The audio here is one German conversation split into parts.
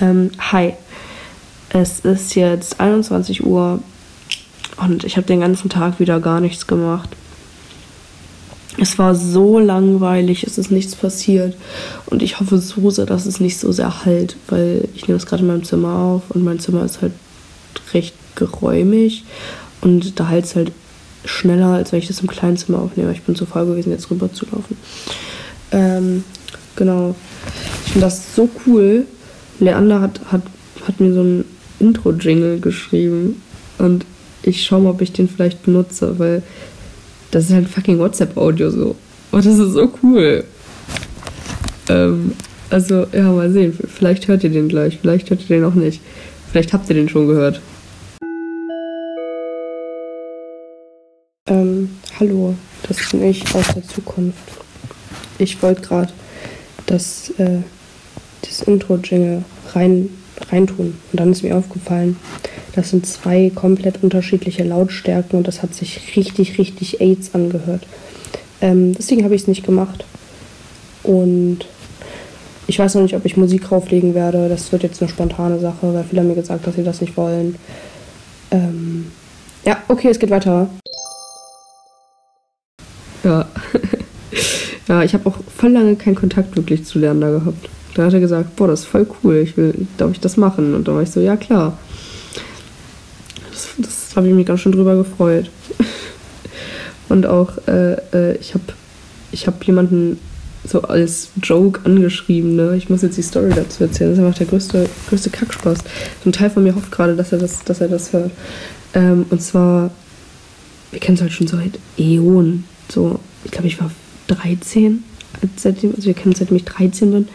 Ähm, hi. Es ist jetzt 21 Uhr und ich habe den ganzen Tag wieder gar nichts gemacht. Es war so langweilig, es ist nichts passiert. Und ich hoffe so sehr, dass es nicht so sehr halt, weil ich nehme es gerade in meinem Zimmer auf und mein Zimmer ist halt recht geräumig und da halt es halt schneller, als wenn ich das im kleinen Zimmer aufnehme. Ich bin zu faul gewesen, jetzt rüber zu laufen. Ähm, genau. Ich finde das so cool. Leander hat, hat, hat mir so ein Intro-Jingle geschrieben und ich schaue mal, ob ich den vielleicht benutze, weil das ist halt fucking WhatsApp-Audio so. Und das ist so cool. Ähm, also, ja, mal sehen. Vielleicht hört ihr den gleich, vielleicht hört ihr den auch nicht. Vielleicht habt ihr den schon gehört. Ähm, hallo, das bin ich aus der Zukunft. Ich wollte gerade das, äh, das Intro-Jingle rein, reintun. Und dann ist mir aufgefallen, das sind zwei komplett unterschiedliche Lautstärken und das hat sich richtig, richtig AIDS angehört. Ähm, deswegen habe ich es nicht gemacht. Und ich weiß noch nicht, ob ich Musik drauflegen werde. Das wird jetzt eine spontane Sache, weil viele haben mir gesagt, dass sie das nicht wollen. Ähm, ja, okay, es geht weiter. Ja. ja, ich habe auch voll lange keinen Kontakt wirklich zu Lerner gehabt. Da hat er gesagt, boah, das ist voll cool, ich will, darf ich das machen? Und da war ich so, ja klar. Das, das habe ich mich ganz schön drüber gefreut. Und auch, äh, äh, ich habe ich hab jemanden so als Joke angeschrieben, ne? Ich muss jetzt die Story dazu erzählen. Das ist einfach der größte, größte Kackspaß. So ein Teil von mir hofft gerade, dass er das, dass er das hört. Ähm, und zwar, wir kennen es halt schon seit Äonen. So, ich glaube, ich war 13, seitdem, also wir kennen uns seitdem ich 13 bin.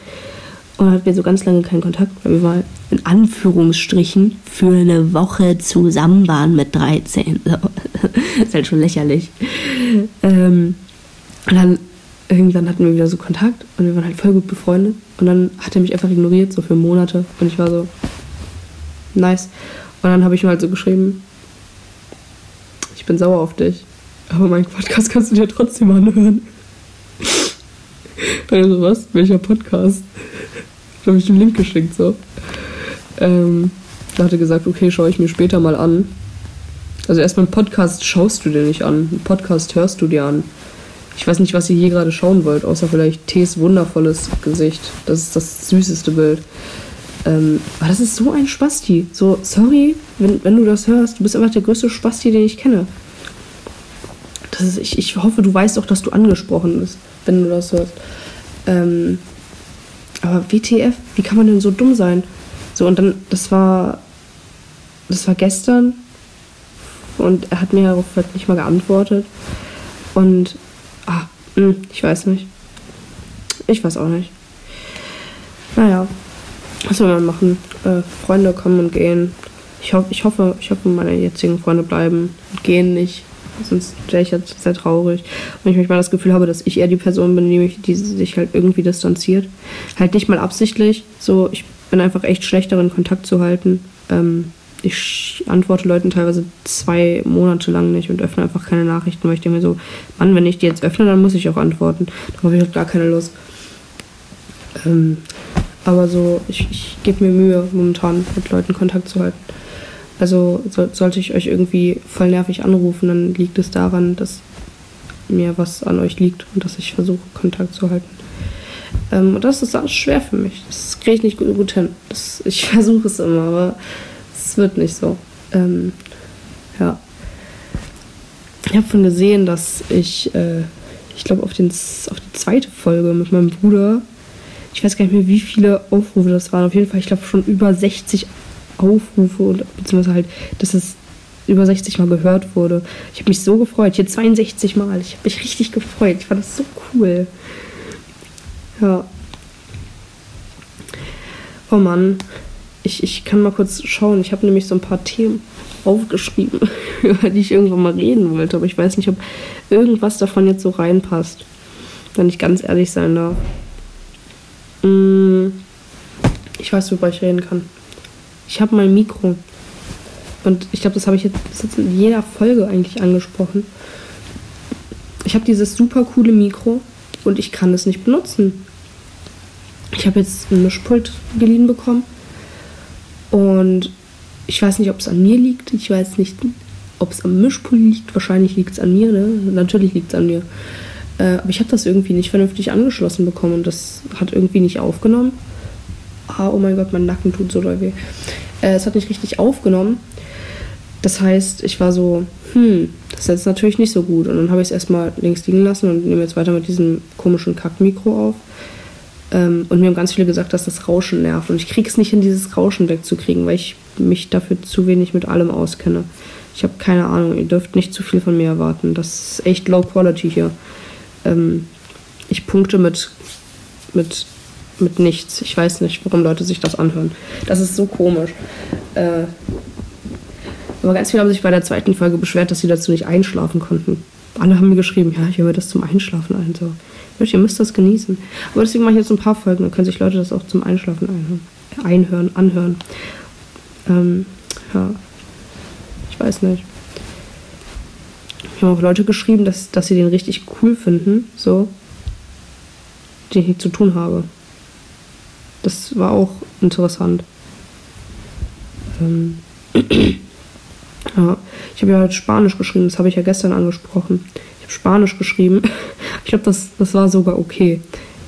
Und hatten wir so ganz lange keinen Kontakt, weil wir mal in Anführungsstrichen für eine Woche zusammen waren mit 13. So. ist halt schon lächerlich. Ähm, und dann irgendwann hatten wir wieder so Kontakt und wir waren halt voll gut befreundet. Und dann hat er mich einfach ignoriert, so für Monate. Und ich war so, nice. Und dann habe ich ihm halt so geschrieben, ich bin sauer auf dich. Aber meinen Podcast kannst du dir trotzdem anhören. Also was? Welcher Podcast? Da habe ich den Link geschickt, so. Ähm, da hat er gesagt, okay, schaue ich mir später mal an. Also erstmal einen Podcast schaust du dir nicht an. Einen Podcast hörst du dir an. Ich weiß nicht, was ihr hier gerade schauen wollt, außer vielleicht Tees wundervolles Gesicht. Das ist das süßeste Bild. Ähm, aber das ist so ein Spasti. So, sorry, wenn, wenn du das hörst, du bist einfach der größte Spasti, den ich kenne. Das ist, ich, ich hoffe, du weißt auch, dass du angesprochen bist, wenn du das hörst. Ähm, aber WTF, wie kann man denn so dumm sein? So, und dann, das war, das war gestern und er hat mir darauf halt nicht mal geantwortet. Und, ah, mh, hm, ich weiß nicht. Ich weiß auch nicht. Naja, was soll man machen? Äh, Freunde kommen und gehen. Ich, ho ich, hoffe, ich hoffe, meine jetzigen Freunde bleiben und gehen nicht sonst wäre ich jetzt sehr traurig. Und ich manchmal das Gefühl habe, dass ich eher die Person bin, die, mich, die sich halt irgendwie distanziert. Halt nicht mal absichtlich. So, ich bin einfach echt schlecht darin, Kontakt zu halten. Ähm, ich antworte Leuten teilweise zwei Monate lang nicht und öffne einfach keine Nachrichten, weil ich denke mir so, Mann, wenn ich die jetzt öffne, dann muss ich auch antworten. Da habe ich halt gar keine Lust. Ähm, aber so, ich, ich gebe mir Mühe, momentan mit Leuten Kontakt zu halten. Also so, sollte ich euch irgendwie voll nervig anrufen, dann liegt es daran, dass mir was an euch liegt und dass ich versuche, Kontakt zu halten. Ähm, und das ist auch schwer für mich. Das kriege ich nicht gut, hin. Das, ich versuche es immer, aber es wird nicht so. Ähm, ja. Ich habe schon gesehen, dass ich, äh, ich glaube, auf, auf die zweite Folge mit meinem Bruder, ich weiß gar nicht mehr, wie viele Aufrufe das waren. Auf jeden Fall, ich glaube, schon über 60 Aufrufe und beziehungsweise halt, dass es über 60 Mal gehört wurde. Ich habe mich so gefreut. Hier 62 Mal. Ich habe mich richtig gefreut. Ich fand das so cool. Ja. Oh Mann. Ich, ich kann mal kurz schauen. Ich habe nämlich so ein paar Themen aufgeschrieben, über die ich irgendwann mal reden wollte. Aber ich weiß nicht, ob irgendwas davon jetzt so reinpasst. Wenn ich ganz ehrlich sein darf. Hm, ich weiß, worüber ich reden kann. Ich habe mein Mikro. Und ich glaube, das habe ich jetzt, jetzt in jeder Folge eigentlich angesprochen. Ich habe dieses super coole Mikro und ich kann es nicht benutzen. Ich habe jetzt ein Mischpult geliehen bekommen Und ich weiß nicht, ob es an mir liegt. Ich weiß nicht, ob es am Mischpult liegt. Wahrscheinlich liegt es an mir. Ne? Natürlich liegt es an mir. Äh, aber ich habe das irgendwie nicht vernünftig angeschlossen bekommen und das hat irgendwie nicht aufgenommen. Ah, oh mein Gott, mein Nacken tut so doll weh. Äh, es hat nicht richtig aufgenommen. Das heißt, ich war so, hm, das ist jetzt natürlich nicht so gut. Und dann habe ich es erstmal links liegen lassen und nehme jetzt weiter mit diesem komischen Kackmikro auf. Ähm, und mir haben ganz viele gesagt, dass das Rauschen nervt. Und ich kriege es nicht hin, dieses Rauschen wegzukriegen, weil ich mich dafür zu wenig mit allem auskenne. Ich habe keine Ahnung, ihr dürft nicht zu viel von mir erwarten. Das ist echt low quality hier. Ähm, ich punkte mit, mit, mit nichts. Ich weiß nicht, warum Leute sich das anhören. Das ist so komisch. Äh, aber ganz viele haben sich bei der zweiten Folge beschwert, dass sie dazu nicht einschlafen konnten. Alle haben mir geschrieben, ja, ich höre das zum Einschlafen ein. So. Ihr müsst das genießen. Aber deswegen mache ich jetzt ein paar Folgen, dann können sich Leute das auch zum Einschlafen einhören, einhören anhören. Ähm, ja, ich weiß nicht. Ich habe auch Leute geschrieben, dass, dass sie den richtig cool finden, so, den ich zu tun habe. Das war auch interessant. Ähm, ja, ich habe ja heute Spanisch geschrieben, das habe ich ja gestern angesprochen. Ich habe Spanisch geschrieben. Ich glaube, das, das war sogar okay.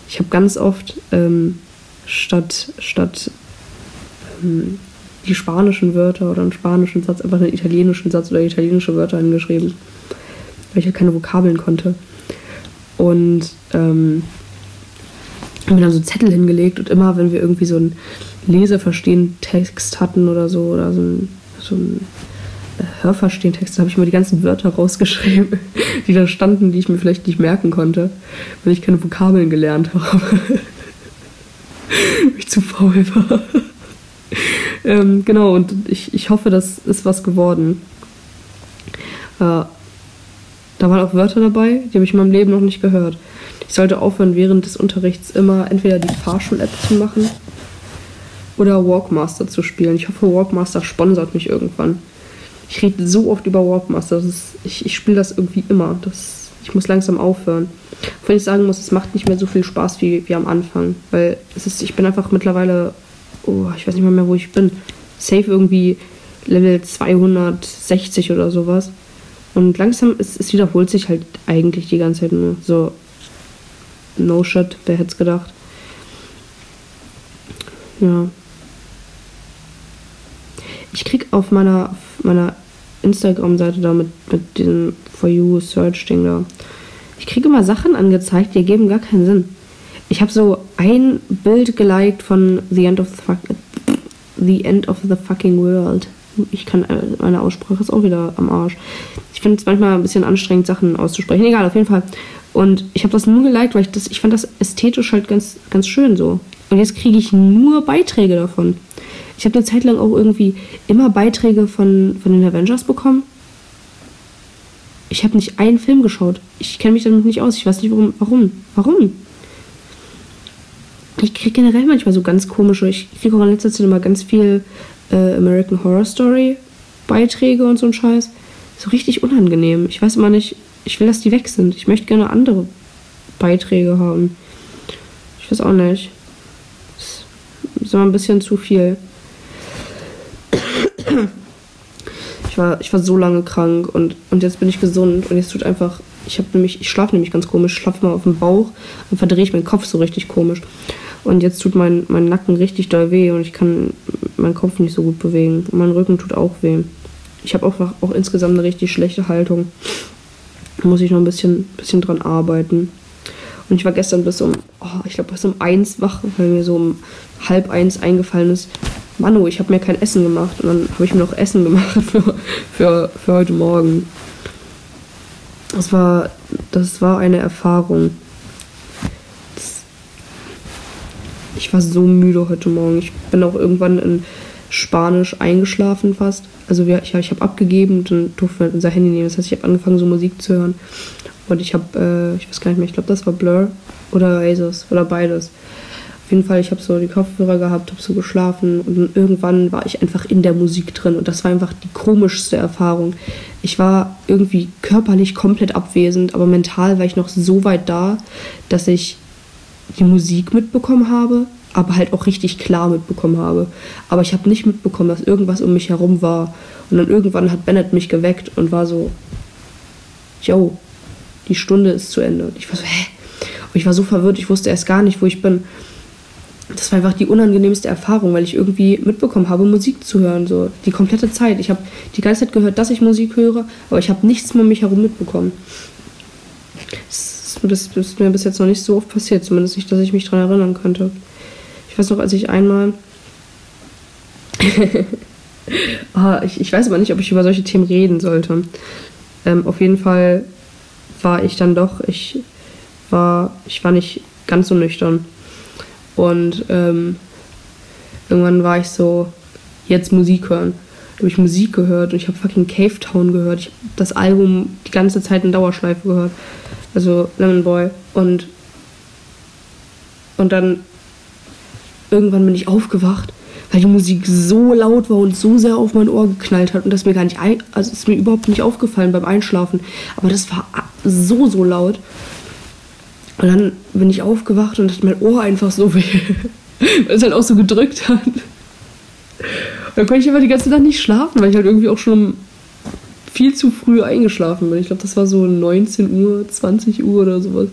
Ich habe ganz oft ähm, statt, statt ähm, die spanischen Wörter oder einen spanischen Satz einfach einen italienischen Satz oder italienische Wörter hingeschrieben, weil ich halt keine Vokabeln konnte. Und ähm, haben dann so Zettel hingelegt und immer, wenn wir irgendwie so einen Leseverstehen Text hatten oder so, oder so ein, so ein Hörverstehen-Text, habe ich mal die ganzen Wörter rausgeschrieben, die da standen, die ich mir vielleicht nicht merken konnte, weil ich keine Vokabeln gelernt habe. ich zu faul war. ähm, genau, und ich, ich hoffe, das ist was geworden. Äh, da waren auch Wörter dabei, die habe ich in meinem Leben noch nicht gehört. Ich sollte aufhören, während des Unterrichts immer entweder die Fahrschul-App zu machen oder Walkmaster zu spielen. Ich hoffe, Walkmaster sponsert mich irgendwann. Ich rede so oft über Walkmaster. Ist, ich ich spiele das irgendwie immer. Das, ich muss langsam aufhören. Wenn ich sagen muss, es macht nicht mehr so viel Spaß wie, wie am Anfang. Weil es ist, ich bin einfach mittlerweile, oh, ich weiß nicht mal mehr, wo ich bin. Safe irgendwie Level 260 oder sowas. Und langsam, es, es wiederholt sich halt eigentlich die ganze Zeit nur. So, no shit, wer hätte es gedacht. Ja. Ich krieg auf meiner, auf meiner Instagram-Seite da mit, mit diesem For You Search-Ding da. Ich kriege immer Sachen angezeigt, die ergeben gar keinen Sinn. Ich habe so ein Bild geliked von The End of the, the End of the Fucking World. Ich kann, äh, meine Aussprache ist auch wieder am Arsch. Ich finde es manchmal ein bisschen anstrengend, Sachen auszusprechen. Egal, auf jeden Fall. Und ich habe das nur geliked, weil ich das, ich fand das ästhetisch halt ganz, ganz schön so. Und jetzt kriege ich nur Beiträge davon. Ich habe eine Zeit lang auch irgendwie immer Beiträge von, von den Avengers bekommen. Ich habe nicht einen Film geschaut. Ich kenne mich damit nicht aus. Ich weiß nicht, warum. Warum? Warum? Ich kriege generell manchmal so ganz komische. Ich kriege auch in letzter Zeit immer ganz viel äh, American Horror Story Beiträge und so ein Scheiß. So richtig unangenehm. Ich weiß immer nicht. Ich will, dass die weg sind. Ich möchte gerne andere Beiträge haben. Ich weiß auch nicht. Das ist immer ein bisschen zu viel. Ich war, ich war so lange krank und, und jetzt bin ich gesund und jetzt tut einfach, ich habe nämlich, ich schlafe nämlich ganz komisch, ich schlafe mal auf dem Bauch und verdrehe ich meinen Kopf so richtig komisch. Und jetzt tut mein, mein Nacken richtig doll weh und ich kann meinen Kopf nicht so gut bewegen. Und mein Rücken tut auch weh. Ich habe auch, auch insgesamt eine richtig schlechte Haltung. Da muss ich noch ein bisschen, bisschen dran arbeiten. Und ich war gestern bis um, oh, ich glaube bis um eins wach, weil mir so um halb eins eingefallen ist, Manu, ich habe mir kein Essen gemacht. Und dann habe ich mir noch Essen gemacht für, für, für heute Morgen. Das war, das war eine Erfahrung. Das, ich war so müde heute Morgen. Ich bin auch irgendwann in Spanisch eingeschlafen fast. Also wir, ich, ich habe abgegeben und dann durften wir unser Handy nehmen. Das heißt, ich habe angefangen, so Musik zu hören. Und ich habe, äh, ich weiß gar nicht mehr, ich glaube, das war Blur oder Oasis oder beides. Auf jeden Fall, ich habe so die Kopfhörer gehabt, habe so geschlafen und irgendwann war ich einfach in der Musik drin und das war einfach die komischste Erfahrung. Ich war irgendwie körperlich komplett abwesend, aber mental war ich noch so weit da, dass ich die Musik mitbekommen habe, aber halt auch richtig klar mitbekommen habe. Aber ich habe nicht mitbekommen, dass irgendwas um mich herum war. Und dann irgendwann hat Bennett mich geweckt und war so, yo, die Stunde ist zu Ende. Und ich war so, hä? Und ich war so verwirrt, ich wusste erst gar nicht, wo ich bin. Das war einfach die unangenehmste Erfahrung, weil ich irgendwie mitbekommen habe, Musik zu hören, so die komplette Zeit. Ich habe die ganze Zeit gehört, dass ich Musik höre, aber ich habe nichts mehr um mich herum mitbekommen. Das, das, das ist mir bis jetzt noch nicht so oft passiert, zumindest nicht, dass ich mich daran erinnern könnte. Ich weiß noch, als ich einmal. ah, ich, ich weiß aber nicht, ob ich über solche Themen reden sollte. Ähm, auf jeden Fall war ich dann doch, ich war, ich war nicht ganz so nüchtern. Und ähm, irgendwann war ich so, jetzt Musik hören. Da habe ich Musik gehört und ich habe fucking Cave Town gehört. Ich habe das Album die ganze Zeit in Dauerschleife gehört. Also Lemon Boy. Und, und dann irgendwann bin ich aufgewacht, weil die Musik so laut war und so sehr auf mein Ohr geknallt hat und das mir gar nicht, ein, also ist mir überhaupt nicht aufgefallen beim Einschlafen. Aber das war so, so laut. Und dann bin ich aufgewacht und hatte mein Ohr einfach so weh, weil es halt auch so gedrückt hat. Und dann konnte ich aber die ganze Nacht nicht schlafen, weil ich halt irgendwie auch schon viel zu früh eingeschlafen bin. Ich glaube, das war so 19 Uhr, 20 Uhr oder sowas.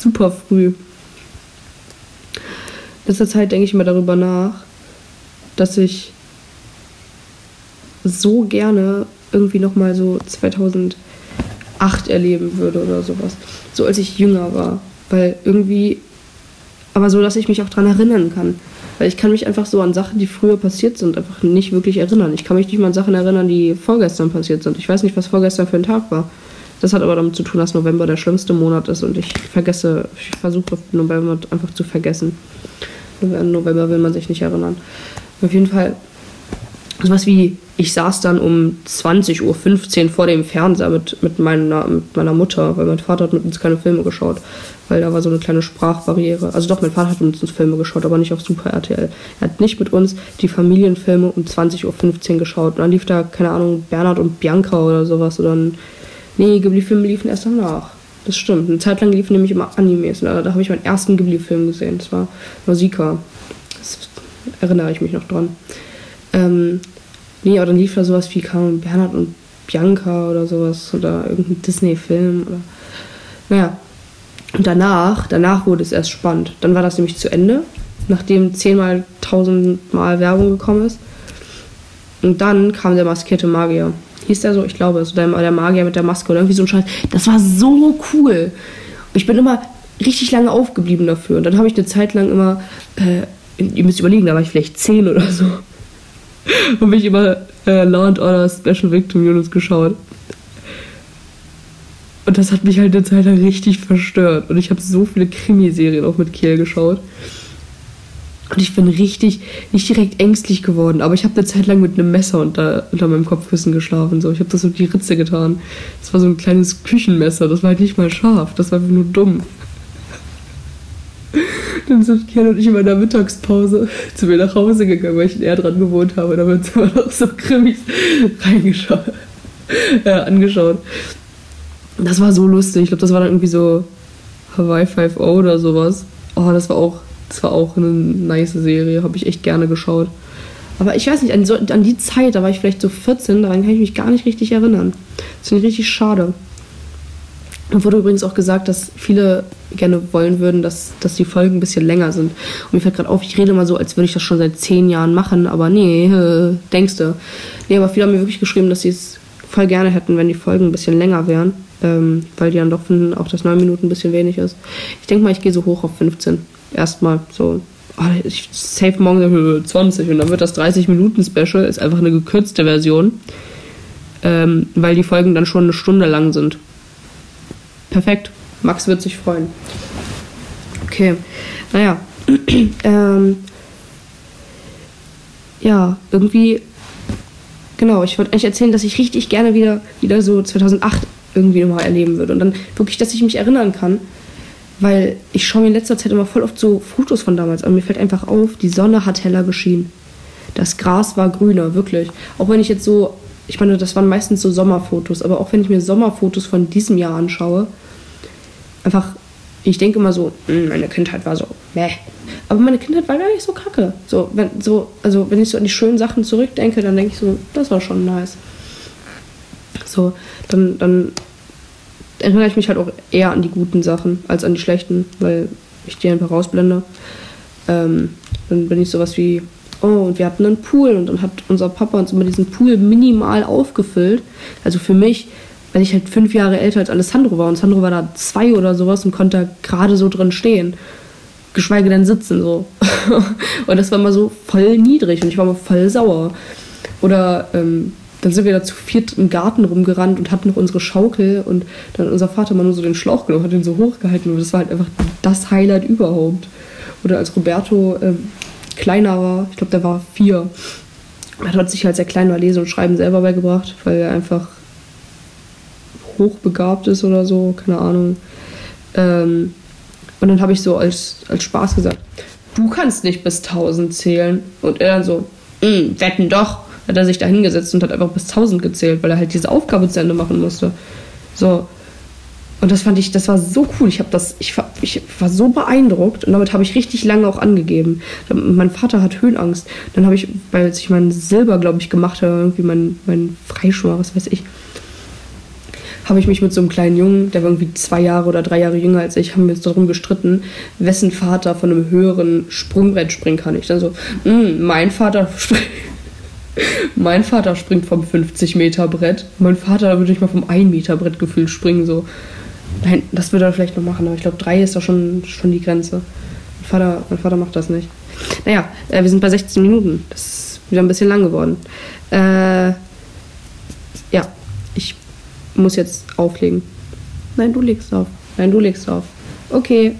Super früh letzter Zeit denke ich mir darüber nach, dass ich so gerne irgendwie nochmal so 2008 erleben würde oder sowas. So als ich jünger war. Weil irgendwie, aber so, dass ich mich auch daran erinnern kann. Weil ich kann mich einfach so an Sachen, die früher passiert sind, einfach nicht wirklich erinnern. Ich kann mich nicht mal an Sachen erinnern, die vorgestern passiert sind. Ich weiß nicht, was vorgestern für ein Tag war. Das hat aber damit zu tun, dass November der schlimmste Monat ist und ich vergesse, ich versuche November einfach zu vergessen. November will man sich nicht erinnern. Auf jeden Fall sowas wie, ich saß dann um 20.15 Uhr vor dem Fernseher mit, mit, meiner, mit meiner Mutter, weil mein Vater hat mit uns keine Filme geschaut, weil da war so eine kleine Sprachbarriere. Also doch, mein Vater hat mit uns Filme geschaut, aber nicht auf Super RTL. Er hat nicht mit uns die Familienfilme um 20.15 Uhr geschaut. Und dann lief da, keine Ahnung, Bernhard und Bianca oder sowas. Oder ein, nee, Ghibli-Filme liefen erst danach. Das stimmt. Eine Zeit lang liefen nämlich immer Animes. Da, da habe ich meinen ersten Ghibli-Film gesehen. Das war Nausicaa. Das erinnere ich mich noch dran. Ähm, nee, aber dann lief da sowas wie kam Bernhard und Bianca oder sowas. Oder irgendein Disney-Film. Oder naja. Und danach, danach wurde es erst spannend. Dann war das nämlich zu Ende, nachdem zehnmal, tausendmal Werbung gekommen ist. Und dann kam der maskierte Magier hieß der so, ich glaube, so der, der Magier mit der Maske oder irgendwie so ein Scheiß. Das war so cool. Ich bin immer richtig lange aufgeblieben dafür. Und dann habe ich eine Zeit lang immer, äh, ihr müsst überlegen, da war ich vielleicht zehn oder so. habe ich immer äh, Law and Order Special Units geschaut. Und das hat mich halt eine Zeit lang richtig verstört. Und ich habe so viele Krimiserien auch mit Kiel geschaut. Und ich bin richtig, nicht direkt ängstlich geworden, aber ich habe eine Zeit lang mit einem Messer unter, unter meinem Kopfkissen geschlafen. So. Ich habe das so die Ritze getan. Das war so ein kleines Küchenmesser, das war halt nicht mal scharf, das war nur dumm. Dann sind Kian und ich in meiner Mittagspause zu mir nach Hause gegangen, weil ich näher dran gewohnt habe. Da haben wir uns immer noch so Krimis reingeschaut, äh, angeschaut. Das war so lustig. Ich glaube, das war dann irgendwie so Hawaii 5.0 oder sowas. Oh, das war auch das war auch eine nice Serie, habe ich echt gerne geschaut. Aber ich weiß nicht, an, so, an, die Zeit, da war ich vielleicht so 14, daran kann ich mich gar nicht richtig erinnern. Das finde ich richtig schade. Und wurde übrigens auch gesagt, dass viele gerne wollen würden, dass, dass die Folgen ein bisschen länger sind. Und mir fällt gerade auf, ich rede mal so, als würde ich das schon seit zehn Jahren machen, aber nee, denkst du. Nee, aber viele haben mir wirklich geschrieben, dass sie es voll gerne hätten, wenn die Folgen ein bisschen länger wären, ähm, weil die dann doch finden, auch dass neun Minuten ein bisschen wenig ist. Ich denke mal, ich gehe so hoch auf 15 erstmal so. Ah, ich save morgen 20 und dann wird das 30-Minuten-Special, ist einfach eine gekürzte Version, ähm, weil die Folgen dann schon eine Stunde lang sind. Perfekt. Max wird sich freuen. Okay. Naja. ähm, ja, irgendwie. Genau, ich wollte eigentlich erzählen, dass ich richtig gerne wieder, wieder so 2008 irgendwie nochmal erleben würde. Und dann wirklich, dass ich mich erinnern kann, weil ich schaue mir in letzter Zeit immer voll oft so Fotos von damals an. Mir fällt einfach auf, die Sonne hat heller geschienen. Das Gras war grüner, wirklich. Auch wenn ich jetzt so, ich meine, das waren meistens so Sommerfotos, aber auch wenn ich mir Sommerfotos von diesem Jahr anschaue, einfach, ich denke immer so, hm, meine Kindheit war so, meh. Aber meine Kindheit war gar nicht so kacke. So, wenn, so, also wenn ich so an die schönen Sachen zurückdenke, dann denke ich so, das war schon nice. So, dann, dann erinnere ich mich halt auch eher an die guten Sachen als an die schlechten, weil ich die einfach rausblende. Ähm, dann bin ich sowas wie, oh, und wir hatten einen Pool und dann hat unser Papa uns immer diesen Pool minimal aufgefüllt. Also für mich, wenn ich halt fünf Jahre älter als Alessandro war und Sandro war da zwei oder sowas und konnte da gerade so drin stehen. Geschweige denn sitzen so. und das war immer so voll niedrig und ich war immer voll sauer. Oder ähm, dann sind wir da zu viert im Garten rumgerannt und hatten noch unsere Schaukel und dann hat unser Vater mal nur so den Schlauch genommen, hat den so hochgehalten und das war halt einfach das Highlight überhaupt. Oder als Roberto ähm, kleiner war, ich glaube, der war vier, er hat sich, als er klein war, Lesen und Schreiben selber beigebracht, weil er einfach hochbegabt ist oder so, keine Ahnung. Ähm, und dann habe ich so als, als Spaß gesagt, du kannst nicht bis 1000 zählen. Und er dann so, mm, wetten doch hat er sich da hingesetzt und hat einfach bis 1000 gezählt, weil er halt diese Aufgabe zu Ende machen musste. So. Und das fand ich, das war so cool. Ich habe das, ich war, ich war so beeindruckt und damit habe ich richtig lange auch angegeben. Mein Vater hat Höhenangst. Dann habe ich, weil ich mein Silber, glaube ich, gemacht habe, irgendwie mein, mein Freischwimmer, was weiß ich, habe ich mich mit so einem kleinen Jungen, der war irgendwie zwei Jahre oder drei Jahre jünger als ich, haben wir uns darum gestritten, wessen Vater von einem höheren Sprungbrett springen kann. Ich dann so, mm, mein Vater springt mein Vater springt vom 50 Meter Brett. Mein Vater würde nicht mal vom 1 Meter Brett gefühlt springen. So. Nein, das würde er vielleicht noch machen, aber ich glaube, 3 ist doch schon, schon die Grenze. Mein Vater, mein Vater macht das nicht. Naja, äh, wir sind bei 16 Minuten. Das ist wieder ein bisschen lang geworden. Äh, ja, ich muss jetzt auflegen. Nein, du legst auf. Nein, du legst auf. Okay.